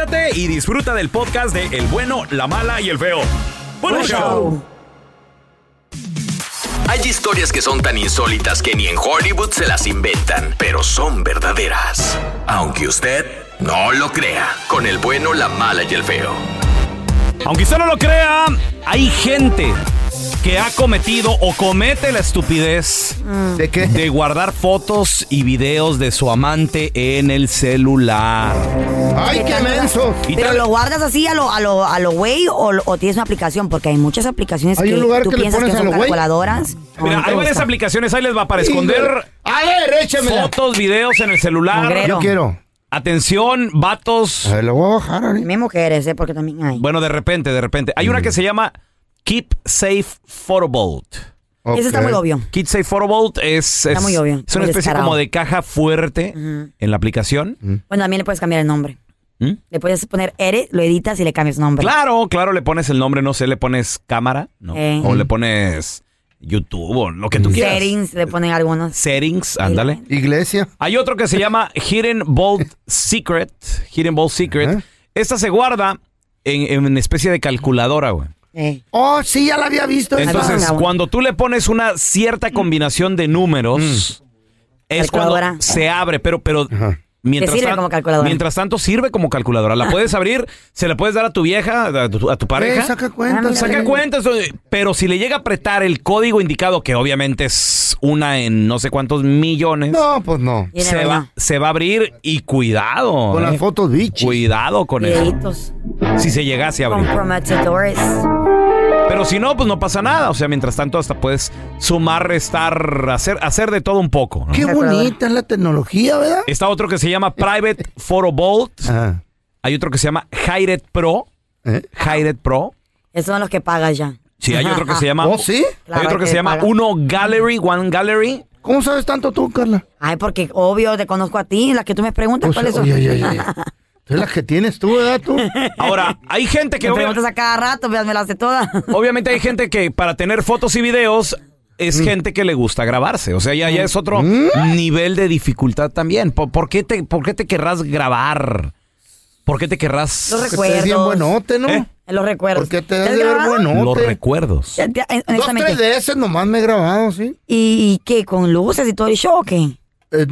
conéctate y disfruta del podcast de El bueno, la mala y el feo. ¡Buen Buen show! show. Hay historias que son tan insólitas que ni en Hollywood se las inventan, pero son verdaderas. Aunque usted no lo crea, con el bueno, la mala y el feo. Aunque usted no lo crea, hay gente que ha cometido o comete la estupidez ¿De qué? de guardar fotos y videos de su amante en el celular. ¡Ay, qué menso! Pero lo guardas así a lo a lo a lo güey o, o tienes una aplicación porque hay muchas aplicaciones Hay que un lugar tú que piensas que son calculadoras. Mira, hay varias gusta. aplicaciones, ahí les va para esconder A ver, échamela. fotos, videos en el celular. Yo quiero. Atención, vatos. A ver, lo voy a bajar. También mujeres, ¿eh? Porque también hay. Bueno, de repente, de repente. Hay Mm. una que se llama Keep Safe Photo Vault. Ese está muy obvio. Keep Safe Photo Vault es, es, muy obvio, es una especie descarado. como de caja fuerte en la aplicación. Bueno, también le puedes cambiar el nombre. ¿Mm? Le puedes poner Ere, lo editas y le cambias nombre. Claro, claro, le pones el nombre, no sé, le pones cámara, ¿no? Eh. O le pones YouTube o lo que tú quieras. Settings le ponen algunos. Settings, ándale. Iglesia. Hay otro que se llama Hidden Vault Secret. Hidden Vault Secret. Esta se guarda en, en una especie de calculadora, güey. Eh. Oh, sí, ya la había visto. esa. Entonces, Ah, cuando tú le pones una cierta combinación de números, es cuando se abre, pero, pero Ajá. Mientras, Te sirve tan- como calculadora. mientras tanto sirve como calculadora. La puedes abrir, se la puedes dar a tu vieja, a tu, a tu Eh, pareja. saca cuenta. Ah, Saca cuentas, eh, pero si le llega a apretar el código indicado, que obviamente es una en no sé cuántos millones, No, pues no. Se va, se va a abrir y cuidado. Con eh. las fotos bichis. Cuidado con eso. Si se llegase a abrir. Comprometedores. Pero si no, pues no pasa nada. O sea, mientras tanto, hasta puedes sumar, restar, hacer, hacer de todo un poco. ¿no? Qué bonita es la tecnología, ¿verdad? Está otro que se llama Private Photo Vault. Ajá. Hay otro que se llama Hide It Pro. ¿Eh? Hide It Pro. Esos son los que pagas ya. Sí, hay otro que se llama. ¿Oh, sí? Hay Claro, otro que que se llama paga. Uno Gallery, One Gallery. ¿Cómo sabes tanto tú, Carla? Ay, porque obvio te conozco a ti, las que tú me preguntas, Pues, ¿cuáles son? oye, oye, oye. Es la que tienes tú, ¿verdad, tú? Ahora, hay gente que Me obvia- preguntas a cada rato, pues me las hace todas. obviamente hay gente que para tener fotos y videos es gente que le gusta grabarse. O sea, ya, ya es otro nivel de dificultad también. ¿Por, por qué te, ¿Por qué te querrás grabar? ¿Por qué te querrás Los Que te ves bien recuerdos. buenote, ¿no? ¿Eh? Los recuerdos. Te de ver grabado? buenote. los recuerdos? Dos, tres veces nomás me he grabado, ¿sí? ¿Y, y qué? ¿Con luces y todo el show o qué? Eh,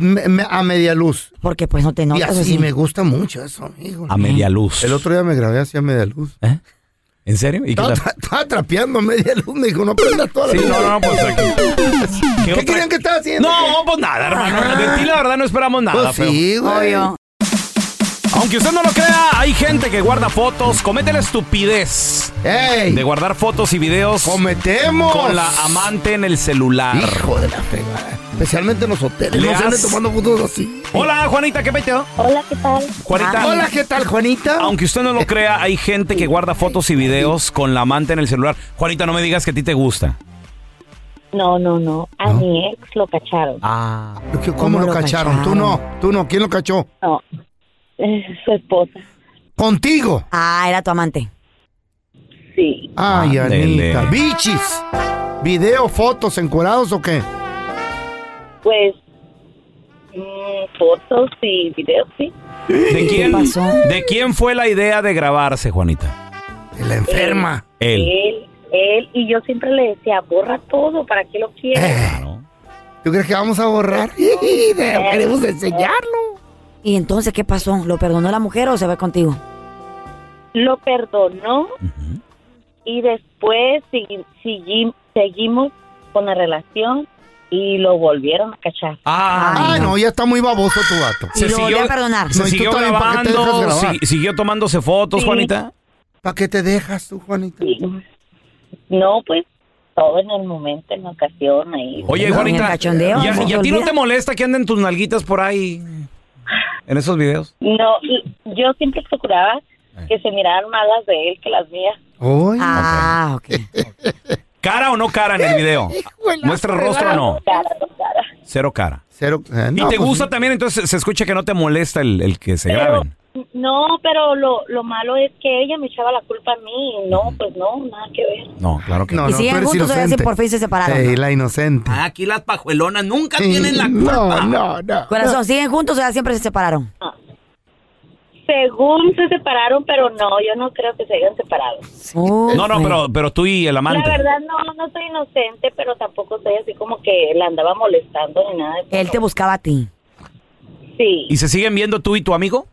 a media luz. Porque pues no te y notas así así. me gusta mucho eso, amigo. A media luz. El otro día me grabé así a media luz. ¿Eh? ¿En serio? ¿Y Estaba, tra- estaba trapeando a media luz, me dijo, no prendas toda la Sí, luz. no, no, pues aquí. ¿Qué, ¿Qué otra- querían que estaba haciendo? No, pues nada, hermano. De ti la verdad no esperamos nada. Pues pero- sí, güey. Obvio. Aunque usted no lo crea, hay gente que guarda fotos, comete la estupidez ¡Ey! de guardar fotos y videos ¡Cometemos! con la amante en el celular. Hijo de la fregada. Especialmente en los hoteles. Le No has- tomando fotos así. Hola, Juanita, ¿qué peteo? Hola, ¿qué tal? Juanita, Hola, ¿qué tal, Juanita? aunque usted no lo crea, hay gente que guarda fotos y videos con la amante en el celular. Juanita, no me digas que a ti te gusta. No, no, no. A ¿No? mi ex lo cacharon. Ah. ¿Cómo, ¿Cómo lo lo cacharon? Tú cacharon? no, tú no. ¿Quién lo cachó? No. Es su esposa. Contigo. Ah, era tu amante. Sí. Ay, Ándele. Anita. Bichis. ¿Video, fotos, encuerados o qué? Pues. mm, fotos y videos, sí. ¿De quién, pasó? ¿De quién fue la idea de grabarse, Juanita? De la enferma. Él. Él, él. Y yo siempre le decía, borra todo, ¿para qué lo quieres? Eh, Claro. ¿Tú crees que vamos a borrar? Y Queremos enseñarlo. ¿Y entonces qué pasó? ¿Lo perdonó la mujer o se va contigo? Lo perdonó y después segui- seguimos con la relación y lo volvieron a cachar. Ah, Ay, no, ya está muy baboso tu vato. Y lo volvió a perdonar. Se No, ¿y tú siguió también para qué te grabando, si- siguió tomándose fotos, Sí. Juanita. ¿Para qué te dejas tú, Juanita? No, pues todo en el momento, en la ocasión, ahí. Oye, Juanita, cachondeo, ¿y a, ¿no y se ti no te molesta que anden tus nalguitas por ahí en esos videos? No, yo siempre procuraba que se miraran más las de él que las mías. Ay, Ah, ok. ¿Cara o no cara en el video? ¿Muestra el rostro o no? Cara, no cara. Cero cara. cero. eh, ¿Y te pues, gusta también? Entonces se escucha que no te molesta el, el que se Pero, graben. No, pero lo, lo malo es que ella me echaba la culpa a mí. y No, pues no, nada que ver. No, claro que No, no. ¿Y no, siguen tú eres juntos o ya se inocente. por fin se separaron? Ey, la inocente. Aquí las pajuelonas nunca No, no, no. Corazón, ¿siguen juntos o ya siempre se separaron? Según se separaron, pero no, yo no creo que se hayan separado. No, no, pero, pero tú y el La amante. verdad no, no soy inocente, pero tampoco soy así como que la andaba molestando ni nada. de eso. Él te buscaba a ti. Sí. ¿Y se siguen viendo tú y tu amigo?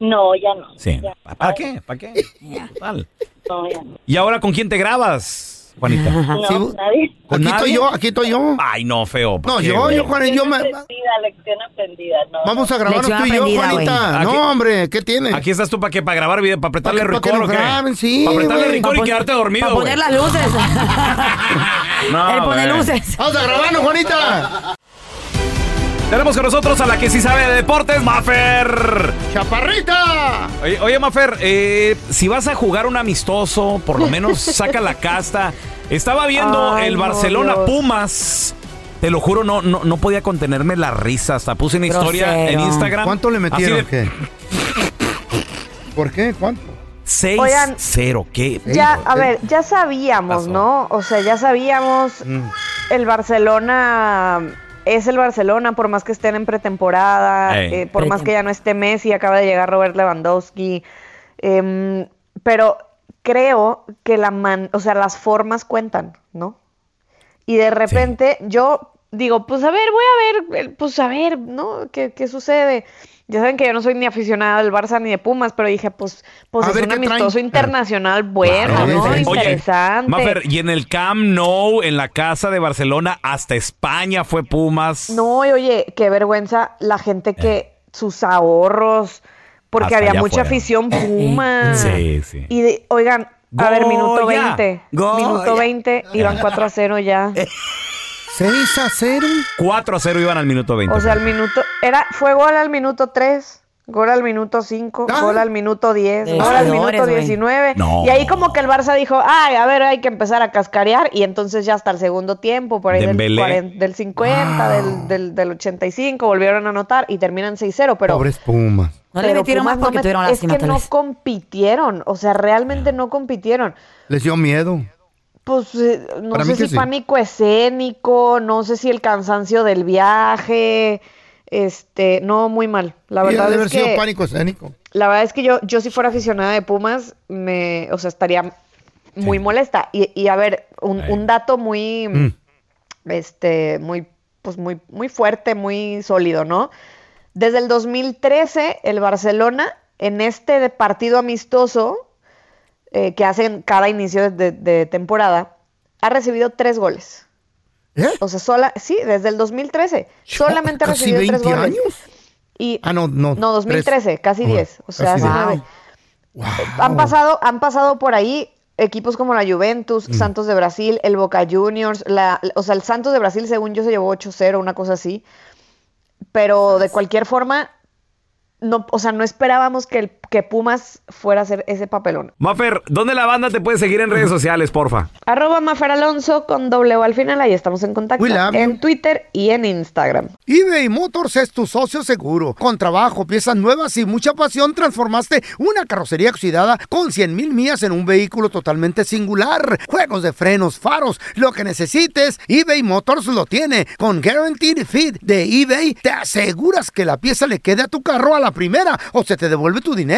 No, ya no. Sí. Ya. ¿Para qué? ¿Para qué? Total. No, ya no. ¿Y ahora con quién te grabas, Juanita? No, Sí, nadie. ¿Con Aquí estoy yo, aquí estoy yo. Ay, no, feo. ¿pa' No, qué, yo, güey? yo, Juan, yo me... Aprendida, lección aprendida. No, Vamos a grabarnos tú y yo, Juanita. Aquí- No, hombre, ¿qué tiene? Aquí estás tú para qué? Para grabar video, para apretarle Pa' que- pa' que record o graben, sí, Para apretarle güey. record y quedarte dormido, Para güey. poner las luces. No, Él pone luces. Vamos a grabarnos, Juanita. Tenemos con nosotros a la que sí sabe de deportes, Mafer. ¡Chaparrita! Oye, oye, Mafer, eh, si vas a jugar un amistoso, por lo menos saca la casta. Estaba viendo Ay, el no, Barcelona Dios. Pumas. Te lo juro, no, no, no podía contenerme la risa. Hasta puse una historia en Instagram. ¿Cuánto le metieron? de ¿Qué? ¿Por qué? ¿Cuánto? 6-0. ¿Qué? Ya, a ¿qué ver, ya sabíamos, pasó? ¿no? O sea, ya sabíamos, Mm. el Barcelona es el Barcelona, por más que estén en pretemporada, eh, por más que ya no esté Messi, acaba de llegar Robert Lewandowski, em, pero creo que la man, o sea, las formas cuentan, ¿no? Y de repente yo digo, pues a ver, voy a ver, eh, pues a ver, ¿no? ¿Qué, qué sucede? Ya saben que yo no soy ni aficionada del Barça ni de Pumas, pero dije, pues, pues A es ver, un amistoso internacional bueno, Claro, ¿no? sí, sí. Oye, Interesante. Mafer, y en el Camp Nou, en la casa de Barcelona, hasta España fue Pumas. No, y oye, qué vergüenza la gente que sus ahorros, porque Hasta había mucha afición Puma. Sí, sí. Y de- oigan, a ver, minuto Goya, 20. Goya. Minuto 20, iban 4 a 0 ya. 6 a 0. 4 a 0 iban al minuto 20. O sea, al minuto, era, fue gol al minuto 3, gol al minuto 5, Ah. gol al minuto 10, De gol al minuto güey. 19. No. Y ahí como que el Barça dijo, ay, a ver, hay que empezar a cascarear. Y entonces ya hasta el segundo tiempo, por ahí del, Dembélé. 40 del 50, del, del, del 85, volvieron a anotar y terminan 6-0. Pero, Pobres Pumas. No le pero metieron más porque no met- tuvieron Es que no compitieron, o sea, realmente no compitieron. Les dio miedo. Pues eh, no Para sé que si sí. pánico escénico, no sé si el cansancio del viaje, este, no, muy mal. La verdad de haber es sido que, pánico escénico. la verdad es que yo, yo si fuera aficionada de Pumas, me, o sea, estaría muy molesta. Y, y a ver, un, un dato muy, Mm. este, muy, pues muy, muy fuerte, muy sólido, ¿no? Desde el 2013, el Barcelona, en este partido amistoso eh, que hacen cada inicio de, de temporada, ha recibido tres goles. ¿Eh? O sea, sola, sí, desde el 2013. Solamente ha Casi recibido tres 20 goles. años. Y, Ah, no, no. no, 2013, casi Bueno, 10. O sea, casi hace 10. nueve. Wow. Han pasado, han pasado por ahí equipos como la Juventus, Mm. Santos de Brasil, el Boca Juniors, la, o sea, el Santos de Brasil, según yo, se llevó 8-0, una cosa así. Pero de cualquier forma, no, o sea, no esperábamos que, el, que Pumas fuera a hacer ese papelón. Mafer, ¿dónde la banda te puede seguir en redes sociales, porfa? Arroba Mafer Alonso con doble O al final, ahí estamos en contacto. En Twitter y en Instagram. eBay Motors es tu socio seguro. Con trabajo, piezas nuevas y mucha pasión, transformaste una carrocería oxidada con 100 mil millas en un vehículo totalmente singular. Juegos de frenos, faros, lo que necesites, eBay Motors lo tiene. Con Guaranteed Fit de eBay, te aseguras que la pieza le quede a tu carro a la primera o se te devuelve tu dinero.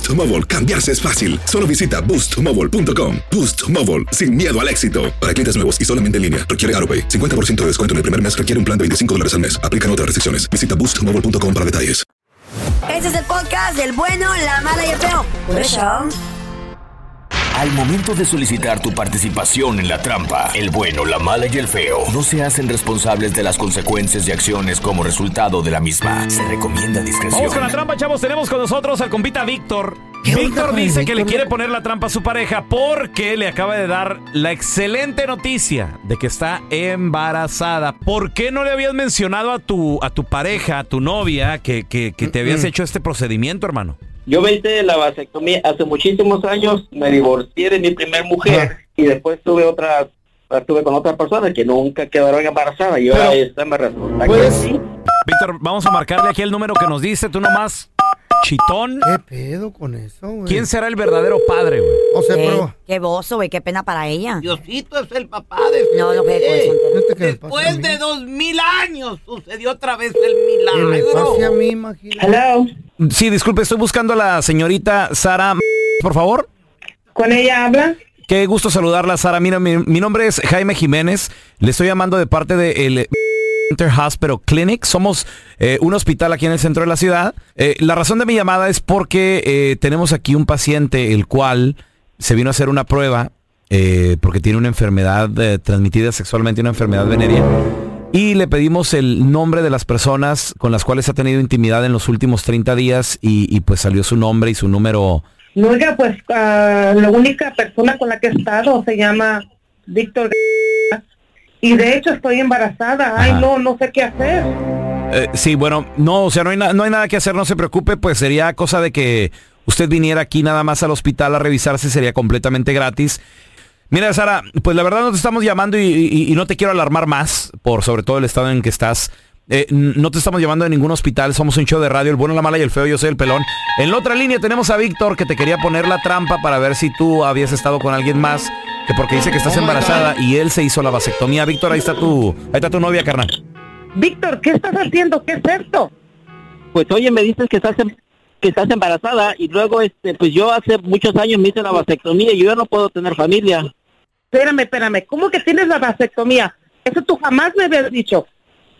Mobile, cambiarse es fácil. Solo visita boostmobile.com. Boost Mobile, sin miedo al éxito. Para clientes nuevos y solamente en línea, requiere AroPay. 50% de descuento en el primer mes requiere un plan de 25 dólares al mes. Aplican otras restricciones. Visita boostmobile.com para detalles. Este es el podcast del bueno, la mala y el feo. Al momento de solicitar tu participación en la trampa, el bueno, la mala y el feo no se hacen responsables de las consecuencias y acciones como resultado de la misma. Se recomienda discreción. Vamos con la trampa, chavos. Tenemos con nosotros al compita Víctor. ¿Qué onda Víctor dice que le quiere poner la trampa a su pareja porque le acaba de dar la excelente noticia de que está embarazada. ¿Por qué no le habías mencionado a tu, a tu pareja, a tu novia, que, que- que te habías hecho este procedimiento, hermano? Yo me hice la vasectomía hace muchísimos años, me divorcié de mi primer mujer y después tuve otra, estuve con otra persona que nunca quedaron embarazadas y ahora Pero- esta me resulta Pues- que sí. Víctor, vamos a marcarle aquí el número que nos diste. Tú nomás, chitón. ¿Qué pedo con eso, güey? ¿Quién será el verdadero padre, güey? O sea, pero... qué bozo, güey, qué pena para ella. Diosito es el papá de No, no, ¿no quedas pasa a Después de dos mil años sucedió otra vez el me milagro. pase a mí, imagínate. Hello, Sí, disculpe, estoy buscando a la señorita Sara, por favor. con ella habla. Qué gusto saludarla, Sara. Mira, mi, mi nombre es Jaime Jiménez. Le estoy llamando de parte del Inter Hospital Clinic. Somos eh, un hospital aquí en el centro de la ciudad. Eh, la razón de mi llamada es porque eh, tenemos aquí un paciente el cual se vino a hacer una prueba porque tiene una enfermedad transmitida sexualmente, una enfermedad venérea. Y le pedimos el nombre de las personas con las cuales ha tenido intimidad en los últimos 30 días y, y pues salió su nombre y su número. No, oiga, pues ah, la única persona con la que he estado se llama Víctor y de hecho estoy embarazada. Ay, Ajá. no, no sé qué hacer. Eh, sí, bueno, no, o sea, no hay, no hay nada que hacer, no se preocupe, pues sería cosa de que usted viniera aquí nada más al hospital a revisarse, sería completamente gratis. Mira, Sara, pues la verdad no te estamos llamando y, y- y no te quiero alarmar más, por sobre todo el estado en que estás. Eh, no te estamos llamando de ningún hospital, somos un show de radio, el bueno, la mala y el feo, yo soy el pelón. En la otra línea tenemos a Víctor que te quería poner la trampa para ver si tú habías estado con alguien más, que porque dice que estás embarazada y él se hizo la vasectomía. Víctor, ahí está tu, ahí está tu novia, carnal. Víctor, ¿qué estás haciendo? ¿Qué es esto? Pues oye, me dices que estás em- que estás embarazada y luego este pues yo hace muchos años me hice la vasectomía y yo ya no puedo tener familia. Espérame, espérame. ¿Cómo que tienes la vasectomía? Eso tú jamás me habías dicho.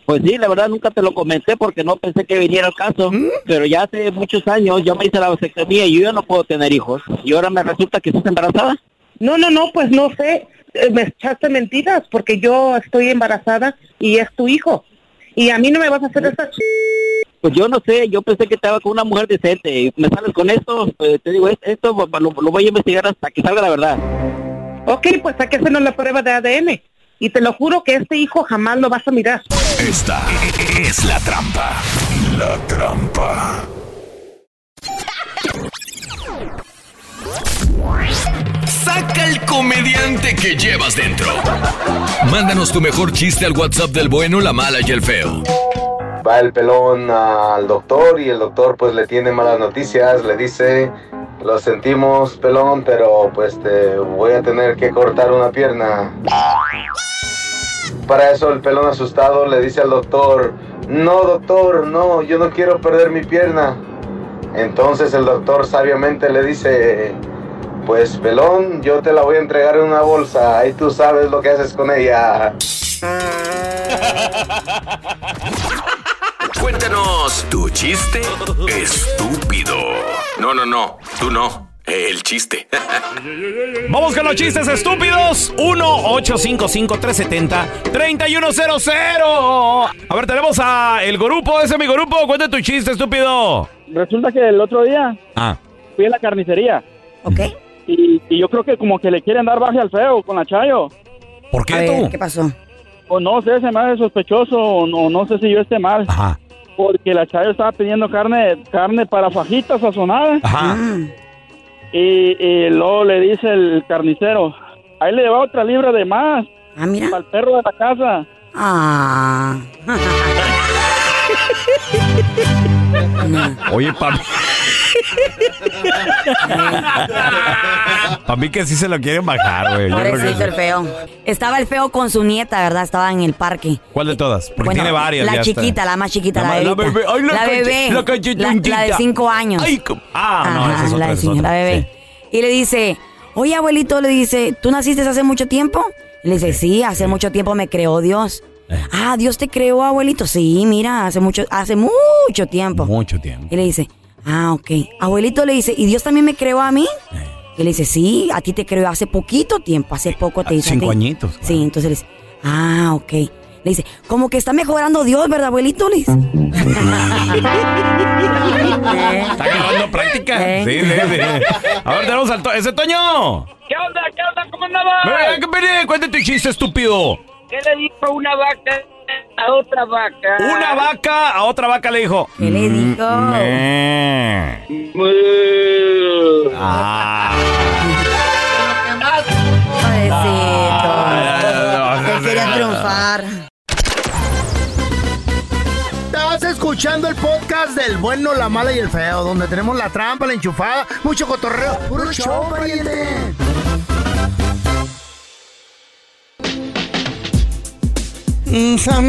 Pues sí, la verdad nunca te lo comenté porque no pensé que viniera el caso, ¿Mm? pero ya hace muchos años yo me hice la vasectomía y yo ya no puedo tener hijos y ahora me resulta que estás embarazada. No, no, no, pues no sé. Eh, Me echaste mentiras porque yo estoy embarazada y es tu hijo. Y a mí no me vas a hacer esta ch... Pues yo no sé, yo pensé que estaba con una mujer decente y me sales con esto, pues te digo, es- esto lo, lo voy a investigar hasta que salga la verdad. Ok, pues hay que hacernos la prueba de ADN. Y te lo juro que este hijo jamás lo vas a mirar. Esta es la trampa. La trampa. Saca el comediante que llevas dentro. Mándanos tu mejor chiste al WhatsApp del bueno, la mala y el feo. Va el pelón al doctor y el doctor pues le tiene malas noticias, le dice, lo sentimos pelón, pero pues voy a tener que cortar una pierna. Para eso el pelón asustado le dice al doctor, no doctor, no, yo no quiero perder mi pierna. Entonces el doctor sabiamente le dice, pues pelón, yo te la voy a entregar en una bolsa, ahí tú sabes lo que haces con ella. Cuéntanos tu chiste estúpido. No, no, no, tú no. El chiste. Vamos con los chistes estúpidos. 1-855-370-3100. A ver, tenemos a el grupo. Ese es mi grupo. Cuenta tu chiste, estúpido. Resulta que el otro día Ah. fui a la carnicería. Ok. Y, y yo creo que como que le quieren dar baje al feo con la Chayo. ¿Por A ver, ¿qué pasó? O no sé, se me hace sospechoso o no, no sé si yo esté mal. Ajá. Porque la Chayo estaba pidiendo carne carne para fajitas sazonadas. Ajá. Y, y luego le dice el carnicero, ahí le va otra libra de más. Ah, mira. Para el perro de la casa. Ah. Oye, mí. Para mí que sí se lo quieren bajar, güey. Yo creo que Pobrecito sí. el feo. Estaba el feo con su nieta, ¿verdad? Estaba en el parque. ¿Cuál de todas? Porque Bueno, tiene varias. La ya está. chiquita, la más chiquita, La bebita. bebé. Ay, la bebé. la de cinco años. Ay, co- ah, no, esa es otra, la, esa es otra, bebé. Y le dice, oye, abuelito, le dice, ¿tú naciste hace mucho tiempo? Le dice, sí, hace mucho tiempo me creó Dios. Eh. Ah, Dios te creó, abuelito. Sí, mira, hace mucho, hace mucho tiempo. Mucho tiempo. Y le dice, ah, ok. Abuelito le dice, ¿y Dios también me creó a mí? Eh. Y le dice, sí, a ti te creó hace poquito tiempo, hace poco te hizo a Cinco ti". añitos. Sí, entonces le dice, ah, ok. Le dice, como que está mejorando Dios, ¿verdad, abuelito? Le dice. Está agarrando práctica. Eh. Sí, sí, sí. A ver, tenemos al to- ¡Ese Toño! ¿Qué onda? ¿Qué onda? ¿Cómo andabas? Ven, ven, ven, Cuenta tu chiste, estúpido. ¿Qué le dijo una vaca a otra vaca? Una vaca a otra vaca le dijo. ¿Qué le dijo? "Me". Ah. Pobrecito. Él quería triunfar. Estás escuchando el podcast del bueno, la mala y el feo, donde tenemos la trampa, la enchufada, mucho cotorreo. ¡Puro show, pariente!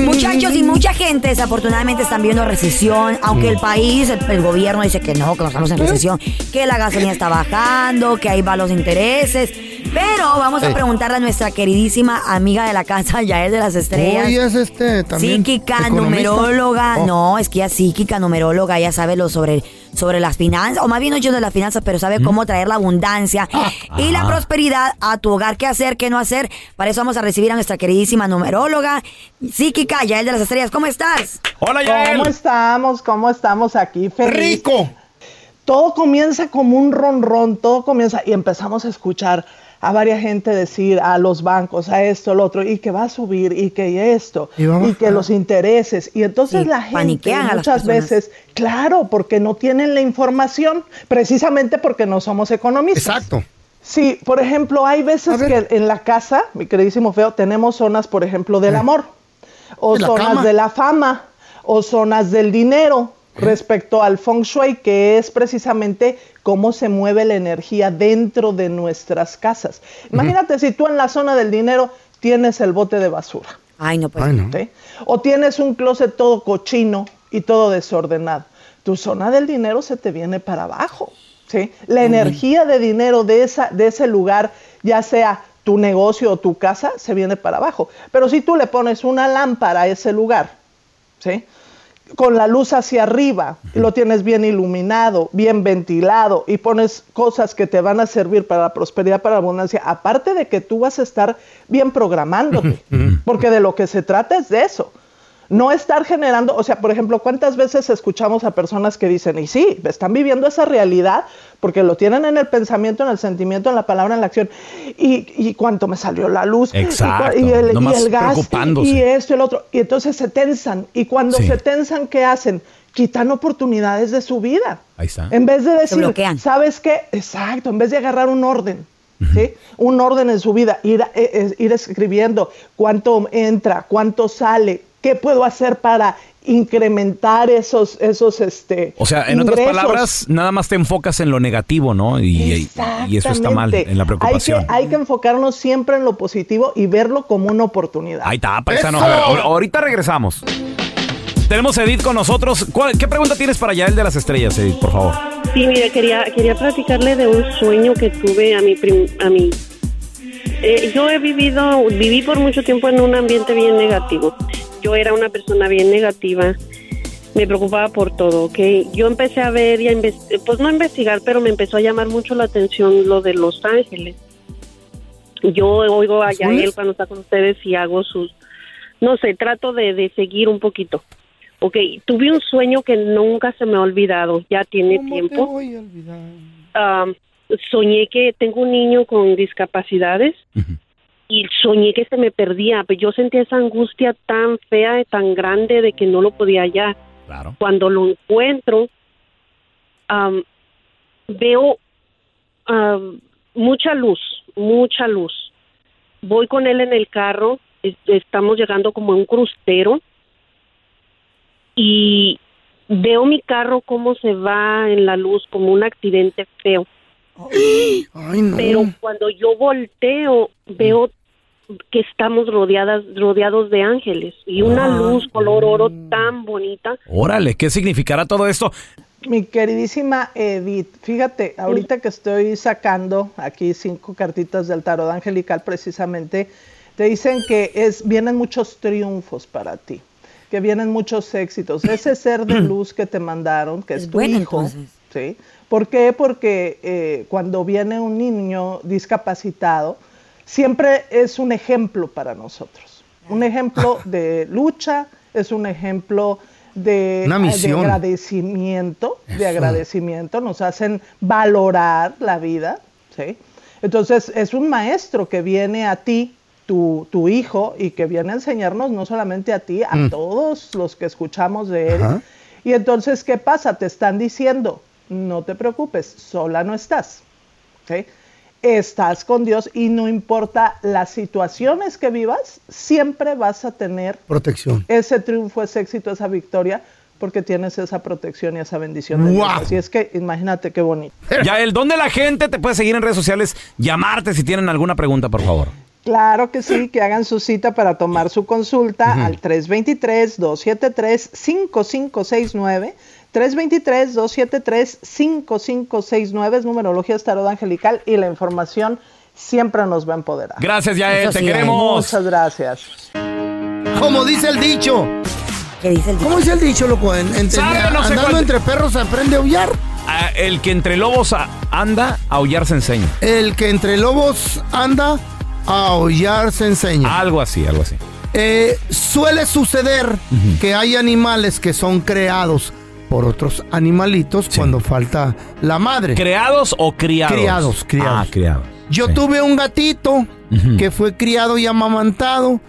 Muchachos y mucha gente desafortunadamente están viendo recesión, aunque el país, el, el gobierno dice que no, que no estamos en recesión, que la gasolina está bajando, que ahí va los intereses. Pero vamos a preguntarle a nuestra queridísima amiga de la casa, Yael de las Estrellas. Hoy es este también. Psíquica, economista. numeróloga. Oh. No, es que ella es psíquica, numeróloga, ella sabe lo sobre, sobre las finanzas, o más bien no yo de las finanzas, pero sabe cómo traer la abundancia y la prosperidad a tu hogar. ¿Qué hacer, qué no hacer? Para eso vamos a recibir a nuestra queridísima numeróloga, psíquica, Yael de las Estrellas. ¿Cómo estás? Hola, ¿Cómo estamos? ¿Cómo estamos aquí? Feliz. ¡Rico! Todo comienza como un ronrón, todo comienza y empezamos a escuchar a varias gente decir a los bancos, a esto, al otro, y que va a subir, y que esto, Y a que los intereses. Y entonces Sí, la gente muchas veces, claro, porque no tienen la información, precisamente porque no somos economistas. Exacto. Sí, por ejemplo, hay veces que en la casa, mi queridísimo feo, tenemos zonas, por ejemplo, del amor, o zonas cama. de la fama, o zonas del dinero, respecto al feng shui, que es precisamente cómo se mueve la energía dentro de nuestras casas. Imagínate si tú en la zona del dinero tienes el bote de basura. Ay, no, pues. Ay, no. ¿sí? O tienes un closet todo cochino y todo desordenado. Tu zona del dinero se te viene para abajo. ¿sí? La energía de dinero de, esa, de ese lugar, ya sea tu negocio o tu casa, se viene para abajo. Pero si tú le pones una lámpara a ese lugar, ¿sí? Con la luz hacia arriba, lo tienes bien iluminado, bien ventilado y pones cosas que te van a servir para la prosperidad, para la abundancia, aparte de que tú vas a estar bien programándote, porque de lo que se trata es de eso. No estar generando, o sea, por ejemplo, ¿cuántas veces escuchamos a personas que dicen, y sí, están viviendo esa realidad porque lo tienen en el pensamiento, en el sentimiento, en la palabra, en la acción, y, y cuánto me salió la luz, y cua- Exacto, y, el, y el gas, y esto y el otro, y entonces se tensan, y cuando Sí. se tensan, ¿qué hacen? Quitan oportunidades de su vida. Ahí está. En vez de decir. ¿sabes qué? Exacto, en vez de agarrar un orden, ¿sí? Un orden en su vida, ir, eh, eh, ir escribiendo cuánto entra, cuánto sale, qué puedo hacer para incrementar esos, esos, este, O sea, en otras palabras, nada más te enfocas en lo negativo, ¿no? Y, y- eso está mal, Exactamente. en la Hay preocupación. que, hay que enfocarnos siempre en lo positivo y verlo como una oportunidad. Ahí está, paisano. A ver, ahor- ahorita regresamos. Tenemos a Edith con nosotros. ¿Cuál- ¿Qué pregunta tienes para Yael de las estrellas, Edith, por favor? Sí, mire, quería, quería platicarle de un sueño que tuve a mi prim- a mi eh, yo he vivido, viví por mucho tiempo en un ambiente bien negativo. Yo era una persona bien negativa, me preocupaba por todo, ¿ok? Yo empecé a ver y a inves- pues no a investigar, pero me empezó a llamar mucho la atención lo de Los Ángeles. Yo oigo a Yael cuando está con ustedes y hago sus, no sé, trato de, de seguir un poquito. Ok, tuve un sueño que nunca se me ha olvidado, ya tiene tiempo. Am, soñé que tengo un niño con discapacidades y soñé que se me perdía, pero yo sentía esa angustia tan fea y tan grande de que no lo podía hallar. Cuando lo encuentro, veo am, mucha luz, mucha luz. Voy con él en el carro, es- estamos llegando como a un crucero y veo mi carro cómo se va en la luz como un accidente feo. Pero cuando yo volteo veo que estamos rodeadas rodeados de ángeles y una luz color oro tan bonita. Órale, ¿qué significará todo esto? Mi queridísima Edith, fíjate, ahorita que estoy sacando aquí cinco cartitas del tarot angelical precisamente, te dicen que es, vienen muchos triunfos para ti, que vienen muchos éxitos. Ese ser de luz que te mandaron, que es, tu bueno, hijo, entonces. ¿sí? ¿Por qué? Porque eh, cuando viene un niño discapacitado, siempre es un ejemplo para nosotros. Un ejemplo de lucha, es un ejemplo de, Una de misión. agradecimiento, de agradecimiento, nos hacen valorar la vida, ¿sí? Entonces es un maestro que viene a ti, tu, tu hijo, y que viene a enseñarnos no solamente a ti, a Mm. todos los que escuchamos de él. Ajá. Y entonces, ¿qué pasa? Te están diciendo, no te preocupes, sola no estás. ¿sí? Estás con Dios y no importa las situaciones que vivas, siempre vas a tener Protección. ese triunfo, ese éxito, esa victoria, porque tienes esa protección y esa bendición de Dios. ¡Guau! Así es que imagínate qué bonito. Yael, ¿dónde la gente te puede seguir en redes sociales? Llamarte si tienen alguna pregunta, por favor. Claro que sí, que hagan su cita para tomar su consulta al 323-273-5569. 323-273-5569 es numerología tarot angelical y la información siempre nos va a empoderar. Gracias, Yael, te queremos. Muchas gracias. Como dice el dicho. ¿Qué dice el dicho? ¿Cómo dice el dicho, loco? En- en- ¿Sabe? No sé andando cuál- entre perros se aprende a aullar. Ah, el que entre lobos a- anda, a aullar se enseña. El que entre lobos anda, a aullar se enseña. Algo así, algo así. Eh, suele suceder que hay animales que son creados por otros animalitos cuando falta la madre. ¿Creados o criados? Criados, criados. Ah, criados. Yo tuve un gatito que fue criado y amamantado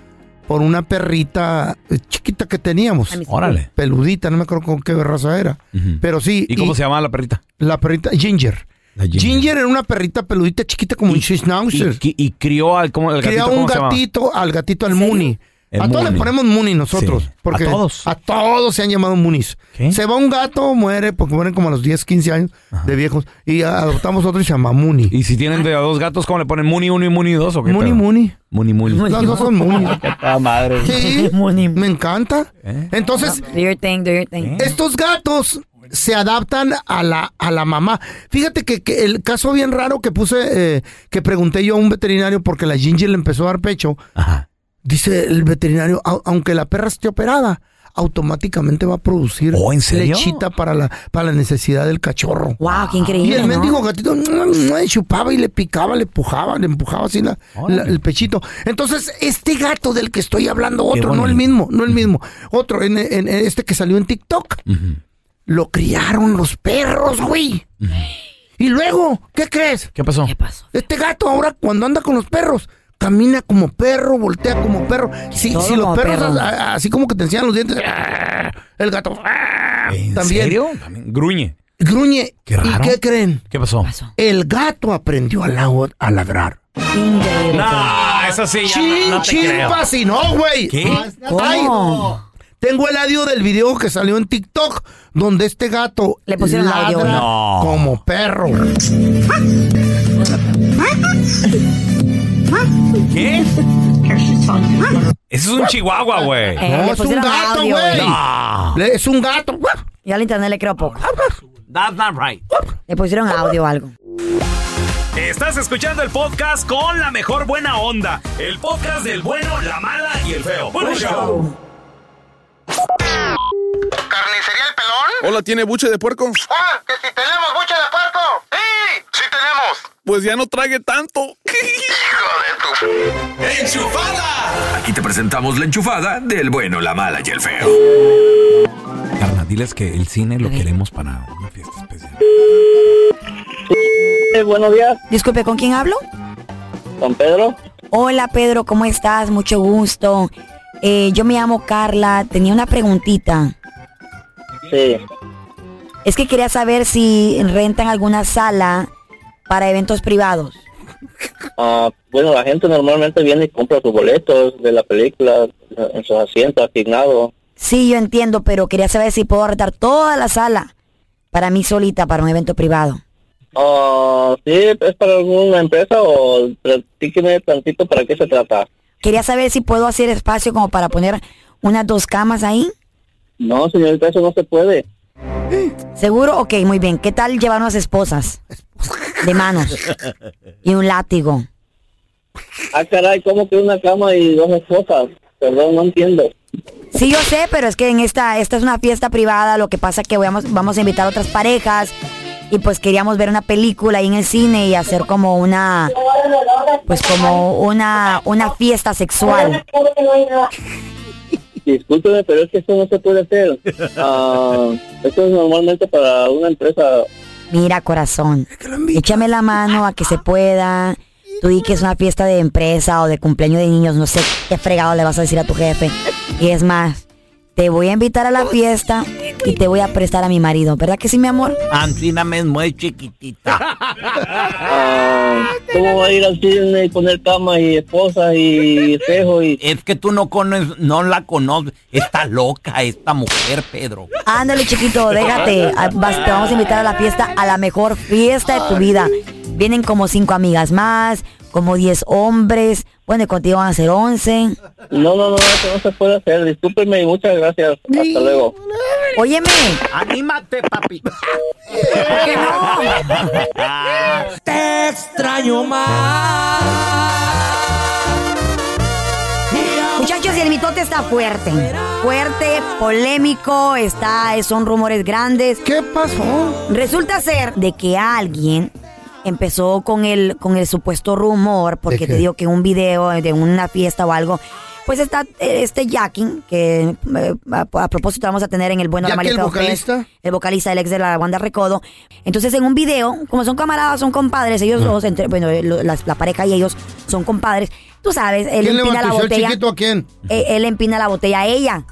por una perrita chiquita que teníamos. Órale. Peludita, no me acuerdo con qué raza era. Pero sí. ¿Y cómo se llamaba la perrita? La perrita Ginger. Ginger. era una perrita peludita chiquita como un schnauzer. Y, y crió al, ¿cómo, el gatito, Crió un ¿cómo se llama? gatito, al gatito, al Muni. El a todos le Muni. ponemos Muni nosotros. Sí. Porque ¿A todos? A todos se han llamado Munis. Se va un gato, muere, porque mueren como a los 10, 15 años de viejos. Y adoptamos otro y se llama Muni. Y si tienen de a dos gatos, ¿cómo le ponen? ¿Muni 1 y Muni 2 o qué? Muni, pedo? Muni. Muni, Muni. Los dos son Muni. Madre. Sí, me encanta. ¿Eh? Entonces, Do your thing, do your thing. estos gatos se adaptan a la, a la mamá. Fíjate que, que el caso bien raro que puse, eh, que pregunté yo a un veterinario porque la Ginger le empezó a dar pecho. Dice el veterinario, "Au- aunque la perra esté operada, automáticamente va a producir ¿Oh, en serio? lechita para la, para la necesidad del cachorro. Wow, qué increíble, Y el ¿no? mendigo gatito mua, mua, chupaba y le picaba, le empujaba, le empujaba así la- la- el pechito. Entonces, este gato del que estoy hablando, Qué otro, no el mismo, no el mismo, otro, en, en- en este que salió en TikTok, lo criaron los perros, güey. Y luego, ¿qué crees? ¿Qué pasó? Este gato ahora cuando anda con los perros, camina como perro, voltea como perro. Si, Todo si los como perros perro. a- a- así como que te enseñan los dientes, ¡ah! el gato ¡ah! ¿En también serio? También Gruñe. gruñe. Qué raro. ¿Y qué creen? ¿Qué pasó? El gato aprendió a, la- a ladrar. Increíble. No, eso sí, ya Chin, no, no te güey. ¿Qué? Ay, ¿Cómo? tengo el audio del video que salió en TikTok donde este gato Le pusieron ladra audio. No. como perro. ¿Qué? Ese es un chihuahua, güey. Eh, le es un pusieron gato, audio, güey. No. Le- Es un gato. Y al internet le creo poco. That's not right. Le pusieron audio o algo. Estás escuchando el podcast con la mejor buena onda. El podcast del bueno, la mala y el feo. Buen show. ¿Carnicería El Pelón? Hola, ¿tiene buche de puerco? Ah, que si tenemos buche de puerco. Sí, sí tenemos. Pues ya no trague tanto. Hijo de tu... ¡Enchufada! Aquí te presentamos la enchufada del bueno, la mala y el feo. Carnal, diles que el cine lo queremos para una fiesta especial. buenos días. Disculpe, ¿con quién hablo? Don Pedro. Hola Pedro, ¿cómo estás? Mucho gusto. Eh, yo me llamo Carla. Tenía una preguntita. Sí. Es que quería saber si rentan alguna sala para eventos privados. Ah, bueno, la gente normalmente viene y compra sus boletos de la película en sus asientos asignados. Sí, yo entiendo, pero quería saber si puedo rentar toda la sala para mí solita, para un evento privado. Ah, sí, ¿es para alguna empresa o platíqueme tantito para qué se trata? Quería saber si puedo hacer espacio como para poner unas dos camas ahí. No, señorita, eso no se puede. ¿Seguro? Ok, muy bien. ¿Qué tal llevar unas esposas? De manos. Y un látigo. Ah, caray, ¿cómo que una cama y dos esposas? Perdón, no entiendo. Sí, yo sé, pero es que en esta, esta es una fiesta privada, lo que pasa es que vamos, vamos a invitar a otras parejas y pues queríamos ver una película ahí en el cine y hacer como una, pues como una, una fiesta sexual. Discúlpeme, pero es que eso no se puede hacer. Ah, esto es normalmente para una empresa. Mira, corazón, échame la mano a que se pueda. Tú di que es una fiesta de empresa o de cumpleaños de niños, no sé qué fregado le vas a decir a tu jefe. Y es más, te voy a invitar a la fiesta y te voy a prestar a mi marido, ¿verdad que sí, mi amor? Ancina me es muy chiquitita. Ah, ¿Cómo va a ir al cine y poner cama y esposa y espejo y... Es que tú no conoces, no la conoces. Está loca esta mujer, Pedro. Ándale, chiquito, déjate. Ah, vas- Te vamos a invitar a la fiesta, a la mejor fiesta de tu vida. Vienen como cinco amigas más, como diez hombres. Bueno, y contigo van a ser once. No, no, no, eso no se puede hacer. Discúlpeme y muchas gracias. Hasta luego. Óyeme. Anímate, papi. Te extraño más. Muchachos, y el mitote está fuerte. Fuerte, polémico, está, son rumores grandes. ¿Qué pasó? Resulta ser de que alguien empezó con el, con el supuesto rumor, porque ¿De te digo que un video de una fiesta o algo, pues está eh, este Jacking, que eh, a, a propósito vamos a tener en el Bueno la ¿Jackie, Mala y el Fest, vocalista? el vocalista, el ex de la banda Recodo. Entonces en un video, como son camaradas, son compadres, ellos dos, entre, bueno, lo- la, la pareja y ellos son compadres, tú sabes, él ¿Quién le empina la botella. chiquito a quién? Eh, él empina la botella a ella.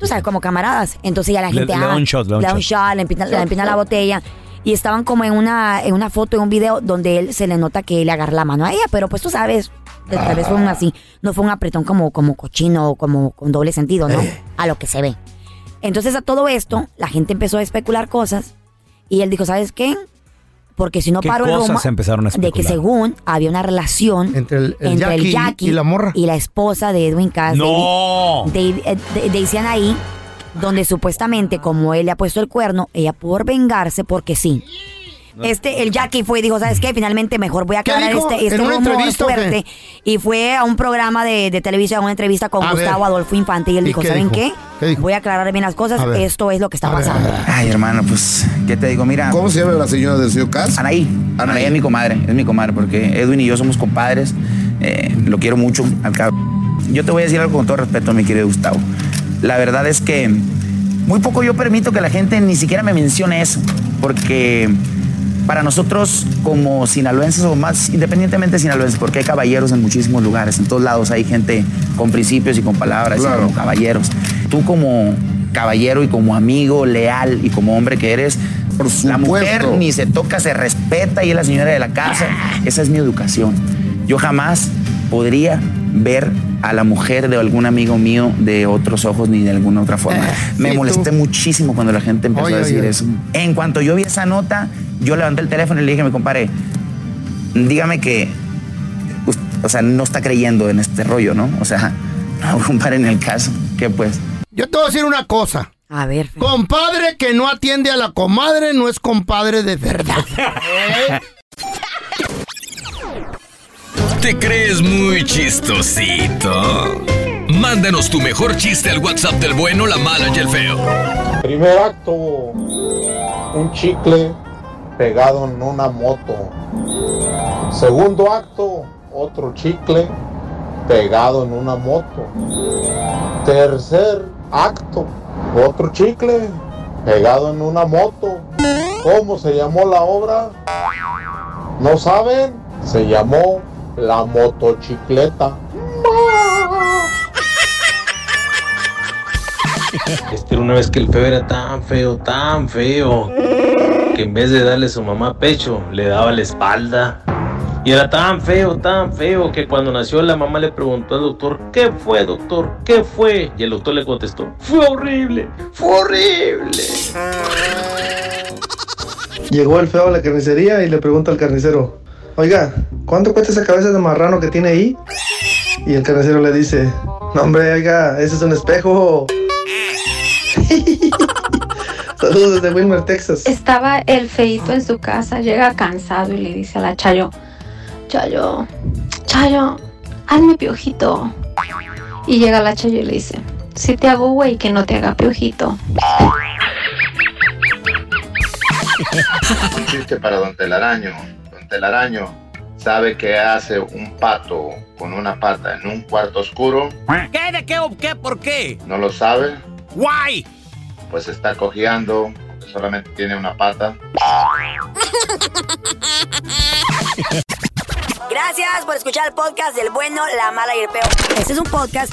Tú sabes, como camaradas. Entonces ya la Le- gente le da ah, un shot, le da un le shot. shot, le empina, le empina la botella. Y estaban como en una, en una foto, en un video, donde él se le nota que él le agarra la mano a ella, pero pues tú sabes, tal vez fue un así, no fue un apretón como, como cochino o como con doble sentido, ¿no? A lo que se ve. Entonces a todo esto, la gente empezó a especular cosas y él dijo, ¿sabes qué? Porque si no ¿Qué paro cosas se empezaron a de que especular? según había una relación Entre el, el entre Jackie el Jackie y la morra. y la esposa de Edwin Cass. ¡No! David- eh, de- decían ahí, donde supuestamente, como él le ha puesto el cuerno, ella por vengarse, porque sí. Este, el Jackie fue y dijo, ¿sabes qué? Finalmente mejor voy a ¿Qué aclarar dijo? este, este ¿En rumor fuerte. Y fue a un programa de, de televisión, a una entrevista con A Gustavo ver. Adolfo Infante y él ¿Y dijo, qué ¿saben dijo? qué? ¿Qué dijo? Voy a aclarar bien las cosas, esto es lo que está A ver. pasando. Ay, hermano, pues, ¿qué te digo? Mira. ¿Cómo se llama la señora del señor Cas? Anaí. Anaí es mi comadre, es mi comadre, porque Edwin y yo somos compadres. eh, lo quiero mucho al cabo. Yo te voy a decir algo con todo respeto, mi querido Gustavo. La verdad es que muy poco yo permito que la gente ni siquiera me mencione eso, porque para nosotros como sinaloenses o más independientemente de sinaloenses, porque hay caballeros en muchísimos lugares, en todos lados hay gente con principios y con palabras, y como caballeros. Tú como caballero y como amigo leal y como hombre que eres, Por la mujer ni se toca, se respeta y es la señora de la casa. Esa es mi educación. Yo jamás podría ver a la mujer de algún amigo mío de otros ojos ni de alguna otra forma. Me sí, molesté tú. muchísimo cuando la gente empezó Oye, a decir oye. eso. En cuanto yo vi esa nota, yo levanté el teléfono y le dije, me compadre, dígame que o sea, no está creyendo en este rollo, ¿no? O sea, no, compadre, en el caso, ¿qué pues? Yo te voy a decir una cosa. A ver. Compadre que no atiende a la comadre no es compadre de verdad. ¿Eh? ¿Te crees muy chistosito? Mándanos tu mejor chiste al WhatsApp del bueno, la mala y el feo. Primer acto, un chicle pegado en una moto. Segundo acto, otro chicle pegado en una moto. Tercer acto, otro chicle pegado en una moto. ¿Cómo se llamó la obra? ¿No saben? Se llamó la motocicleta. Este, una vez que el feo era tan feo, tan feo, que en vez de darle su mamá pecho, le daba la espalda. Y era tan feo, tan feo, que cuando nació la mamá le preguntó al doctor, ¿qué fue, doctor? ¿Qué fue? Y el doctor le contestó, fue horrible, fue horrible. Llegó el feo a la carnicería y le pregunta al carnicero, oiga, ¿cuánto cuesta esa cabeza de marrano que tiene ahí? Y el carnicero le dice, no hombre, oiga, ese es un espejo. Saludos desde Wilmer, Texas. Estaba el feito en su casa, llega cansado y le dice a la Chayo, Chayo, Chayo, hazme piojito. Y llega la Chayo y le dice, si te hago güey, que no te haga piojito. Un chiste para Don Telaraño. Telaraño, ¿sabe qué hace un pato con una pata en un cuarto oscuro? ¿Qué? ¿De qué? ¿O qué? ¿Por qué? ¿No lo sabe? Guay. Pues está cojeando, porque solamente tiene una pata. Gracias por escuchar el podcast del bueno, la mala y el peor. Este es un podcast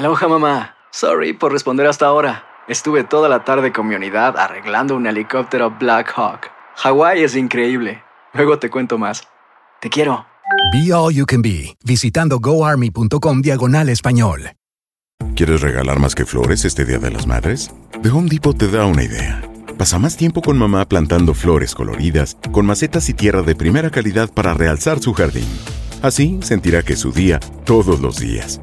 Aloha mamá. Sorry por responder hasta ahora. Estuve toda la tarde con mi unidad arreglando un helicóptero Black Hawk. Hawái es increíble. Luego te cuento más. Te quiero. Be All You Can Be, visitando goarmy.com diagonal español. ¿Quieres regalar más que flores este Día de las Madres? The Home Depot te da una idea. Pasa más tiempo con mamá plantando flores coloridas, con macetas y tierra de primera calidad para realzar su jardín. Así sentirá que es su día todos los días.